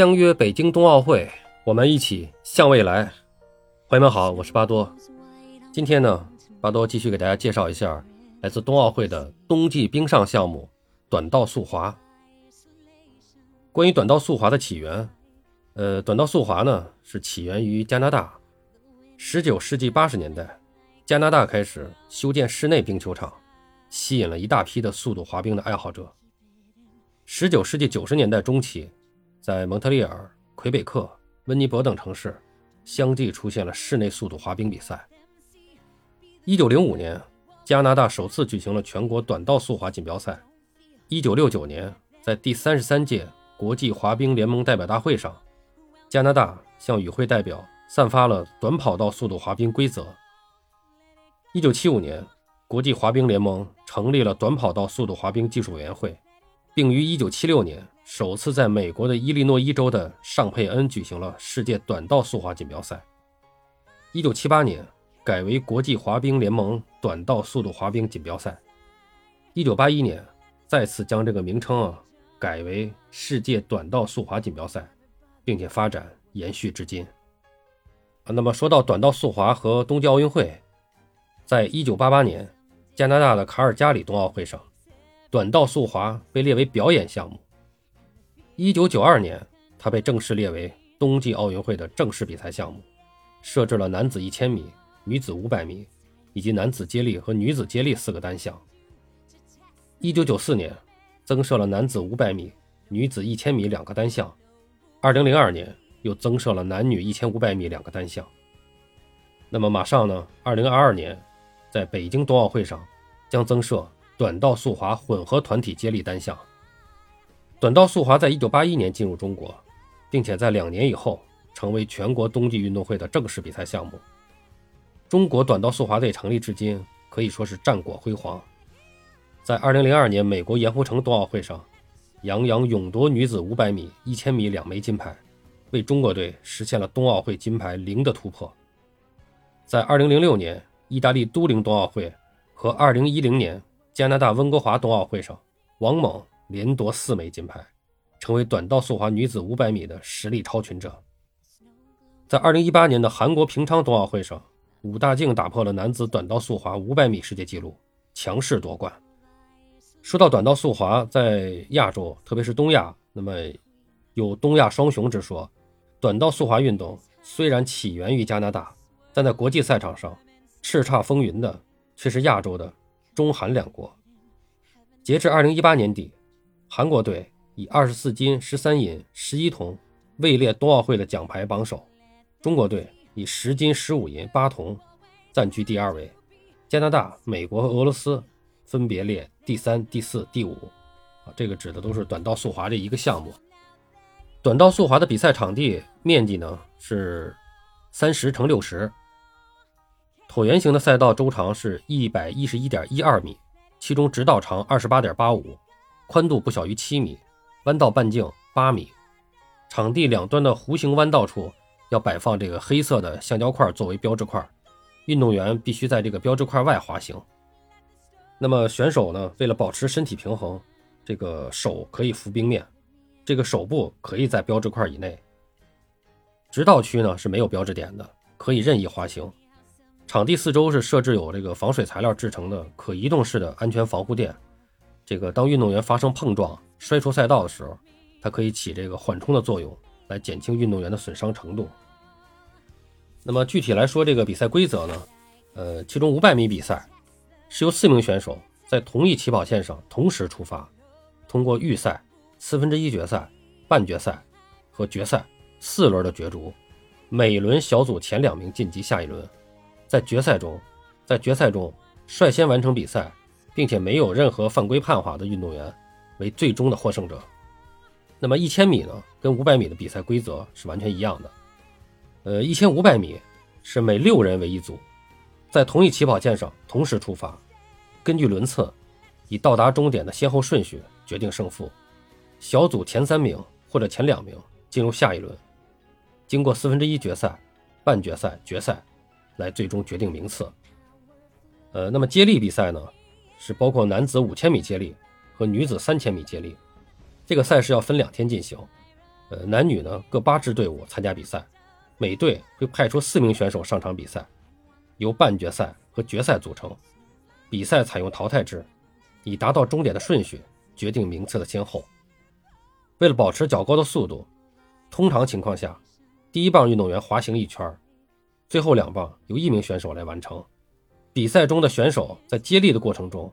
相约北京冬奥会，我们一起向未来。朋友们好，我是巴多。今天呢，巴多继续给大家介绍一下来自冬奥会的冬季冰上项目——短道速滑。关于短道速滑的起源，呃，短道速滑呢是起源于加拿大。十九世纪八十年代，加拿大开始修建室内冰球场，吸引了一大批的速度滑冰的爱好者。十九世纪九十年代中期，在蒙特利尔、魁北克、温尼伯等城市，相继出现了室内速度滑冰比赛。一九零五年，加拿大首次举行了全国短道速滑锦标赛。一九六九年，在第三十三届国际滑冰联盟代表大会上，加拿大向与会代表散发了短跑道速度滑冰规则。一九七五年，国际滑冰联盟成立了短跑道速度滑冰技术委员会。并于1976年首次在美国的伊利诺伊州的尚佩恩举行了世界短道速滑锦标赛。1978年改为国际滑冰联盟短道速度滑冰锦标赛。1981年再次将这个名称啊改为世界短道速滑锦标赛，并且发展延续至今。啊，那么说到短道速滑和冬季奥运会，在1988年加拿大的卡尔加里冬奥会上。短道速滑被列为表演项目。一九九二年，它被正式列为冬季奥运会的正式比赛项目，设置了男子一千米、女子五百米以及男子接力和女子接力四个单项。一九九四年，增设了男子五百米、女子一千米两个单项。二零零二年，又增设了男女一千五百米两个单项。那么马上呢？二零二二年，在北京冬奥会上将增设。短道速滑混合团体接力单项。短道速滑在一九八一年进入中国，并且在两年以后成为全国冬季运动会的正式比赛项目。中国短道速滑队成立至今可以说是战果辉煌。在二零零二年美国盐湖城冬奥会上，杨洋勇夺女子五百米、一千米两枚金牌，为中国队实现了冬奥会金牌零的突破。在二零零六年意大利都灵冬奥会和二零一零年。加拿大温哥华冬奥会上，王猛连夺四枚金牌，成为短道速滑女子500米的实力超群者。在2018年的韩国平昌冬奥会上，武大靖打破了男子短道速滑500米世界纪录，强势夺冠。说到短道速滑，在亚洲，特别是东亚，那么有“东亚双雄”之说。短道速滑运动虽然起源于加拿大，但在国际赛场上叱咤风云的却是亚洲的。中韩两国，截至二零一八年底，韩国队以二十四金、十三银、十一铜位列冬奥会的奖牌榜首；中国队以十金、十五银、八铜暂居第二位。加拿大、美国和俄罗斯分别列第三、第四、第五。啊，这个指的都是短道速滑这一个项目。短道速滑的比赛场地面积呢是三十乘六十。椭圆形的赛道周长是一百一十一点一二米，其中直道长二十八点八五，宽度不小于七米，弯道半径八米。场地两端的弧形弯道处要摆放这个黑色的橡胶块作为标志块，运动员必须在这个标志块外滑行。那么选手呢，为了保持身体平衡，这个手可以扶冰面，这个手部可以在标志块以内。直道区呢是没有标志点的，可以任意滑行。场地四周是设置有这个防水材料制成的可移动式的安全防护垫，这个当运动员发生碰撞摔出赛道的时候，它可以起这个缓冲的作用，来减轻运动员的损伤程度。那么具体来说，这个比赛规则呢，呃，其中五百米比赛是由四名选手在同一起跑线上同时出发，通过预赛、四分之一决赛、半决赛和决赛四轮的角逐，每轮小组前两名晋级下一轮。在决赛中，在决赛中率先完成比赛，并且没有任何犯规判罚的运动员为最终的获胜者。那么一千米呢？跟五百米的比赛规则是完全一样的。呃，一千五百米是每六人为一组，在同一起跑线上同时出发，根据轮次以到达终点的先后顺序决定胜负。小组前三名或者前两名进入下一轮，经过四分之一决赛、半决赛、决赛。来最终决定名次。呃，那么接力比赛呢，是包括男子五千米接力和女子三千米接力。这个赛事要分两天进行，呃，男女呢各八支队伍参加比赛，每队会派出四名选手上场比赛，由半决赛和决赛组成。比赛采用淘汰制，以达到终点的顺序决定名次的先后。为了保持较高的速度，通常情况下，第一棒运动员滑行一圈，最后两棒由一名选手来完成。比赛中的选手在接力的过程中，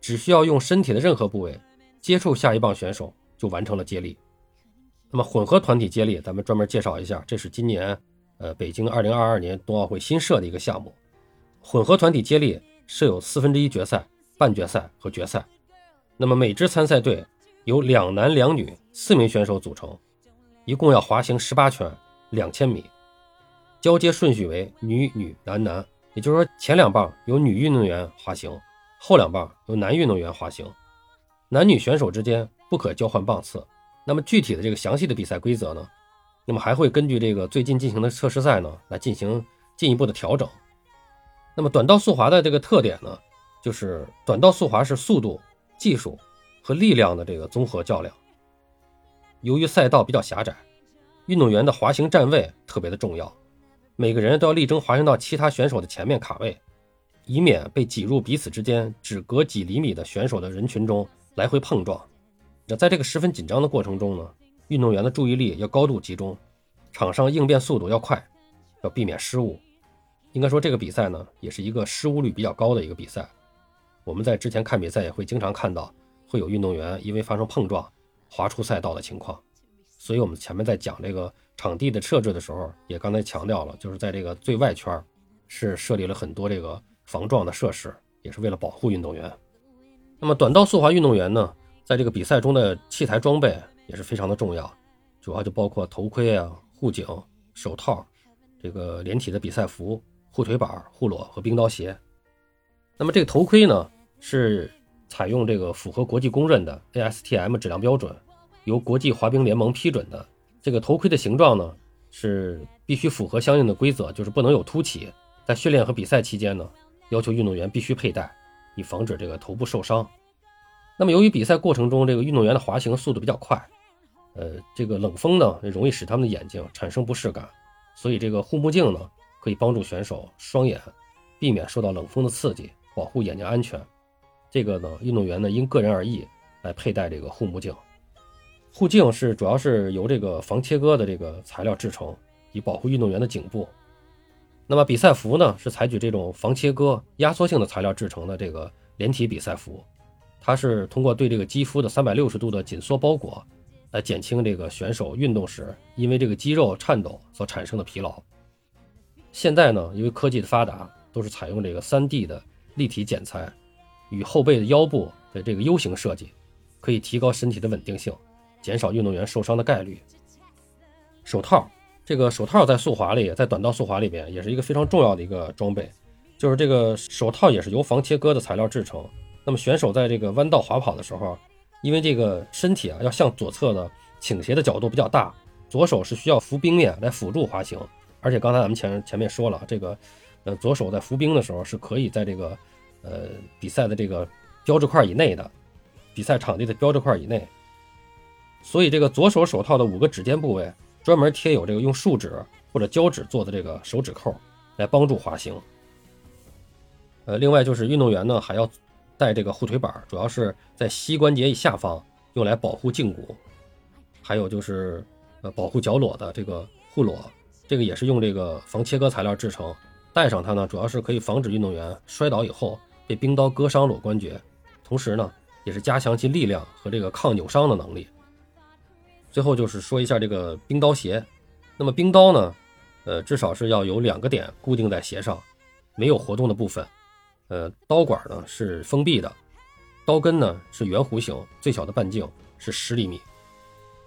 只需要用身体的任何部位接触下一棒选手，就完成了接力。那么混合团体接力，咱们专门介绍一下，这是今年呃北京二零二二年冬奥会新设的一个项目。混合团体接力设有四分之一决赛、半决赛和决赛。那么每支参赛队由两男两女四名选手组成，一共要滑行十八圈，两千米。交接顺序为女女男男，也就是说前两棒由女运动员滑行，后两棒由男运动员滑行。男女选手之间不可交换棒次。那么具体的这个详细的比赛规则呢？那么还会根据这个最近进行的测试赛呢来进行进一步的调整。那么短道速滑的这个特点呢，就是短道速滑是速度、技术和力量的这个综合较量。由于赛道比较狭窄，运动员的滑行站位特别的重要，每个人都要力争滑行到其他选手的前面卡位，以免被挤入彼此之间只隔几厘米的选手的人群中来回碰撞。那在这个十分紧张的过程中呢，运动员的注意力要高度集中，场上应变速度要快，要避免失误。应该说这个比赛呢，也是一个失误率比较高的一个比赛。我们在之前看比赛也会经常看到，会有运动员因为发生碰撞滑出赛道的情况。所以我们前面在讲这个场地的设置的时候，也刚才强调了，就是在这个最外圈是设立了很多这个防撞的设施，也是为了保护运动员。那么短道速滑运动员呢？在这个比赛中的器材装备也是非常的重要，主要就包括头盔啊、护颈、手套、这个连体的比赛服、护腿板、护裸和冰刀鞋。那么这个头盔呢，是采用这个符合国际公认的 ASTM 质量标准，由国际滑冰联盟批准的。这个头盔的形状呢，是必须符合相应的规则，就是不能有凸起。在训练和比赛期间呢，要求运动员必须佩戴，以防止这个头部受伤。那么，由于比赛过程中这个运动员的滑行速度比较快，呃，这个冷风呢容易使他们的眼睛产生不适感，所以这个护目镜呢可以帮助选手双眼避免受到冷风的刺激，保护眼睛安全。这个呢，运动员呢因个人而异来佩戴这个护目镜。护镜是主要是由这个防切割的这个材料制成，以保护运动员的颈部。那么比赛服呢是采取这种防切割、压缩性的材料制成的这个连体比赛服。它是通过对这个肌肤的三百六十度的紧缩包裹，来减轻这个选手运动时因为这个肌肉颤抖所产生的疲劳。现在呢，因为科技的发达，都是采用这个三 D 的立体剪裁，与后背的腰部的这个 U 型设计，可以提高身体的稳定性，减少运动员受伤的概率。手套，这个手套在速滑里，在短道速滑里边也是一个非常重要的一个装备，就是这个手套也是由防切割的材料制成。那么选手在这个弯道滑跑的时候，因为这个身体啊要向左侧的倾斜的角度比较大，左手是需要扶冰面来辅助滑行。而且刚才咱们前前面说了，这个呃左手在扶冰的时候是可以在这个呃比赛的这个标志块以内的，比赛场地的标志块以内。所以这个左手手套的五个指尖部位专门贴有这个用树脂或者胶纸做的这个手指扣，来帮助滑行。呃，另外就是运动员呢还要。带这个护腿板，主要是在膝关节以下方，用来保护胫骨。还有就是，呃，保护脚裸的这个护裸，这个也是用这个防切割材料制成。戴上它呢，主要是可以防止运动员摔倒以后被冰刀割伤裸关节，同时呢，也是加强其力量和这个抗扭伤的能力。最后就是说一下这个冰刀鞋。那么冰刀呢，呃，至少是要有两个点固定在鞋上，没有活动的部分。呃，刀管呢是封闭的，刀根呢是圆弧形，最小的半径是十厘米。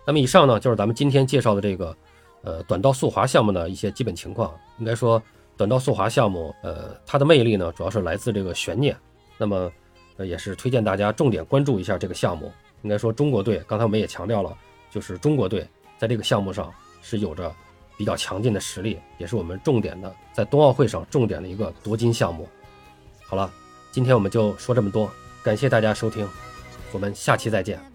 那么以上呢就是咱们今天介绍的这个呃短道速滑项目的一些基本情况。应该说，短道速滑项目，呃，它的魅力呢主要是来自这个悬念。那么，呃，也是推荐大家重点关注一下这个项目。应该说，中国队刚才我们也强调了，就是中国队在这个项目上是有着比较强劲的实力，也是我们重点的在冬奥会上重点的一个夺金项目。好了，今天我们就说这么多，感谢大家收听，我们下期再见。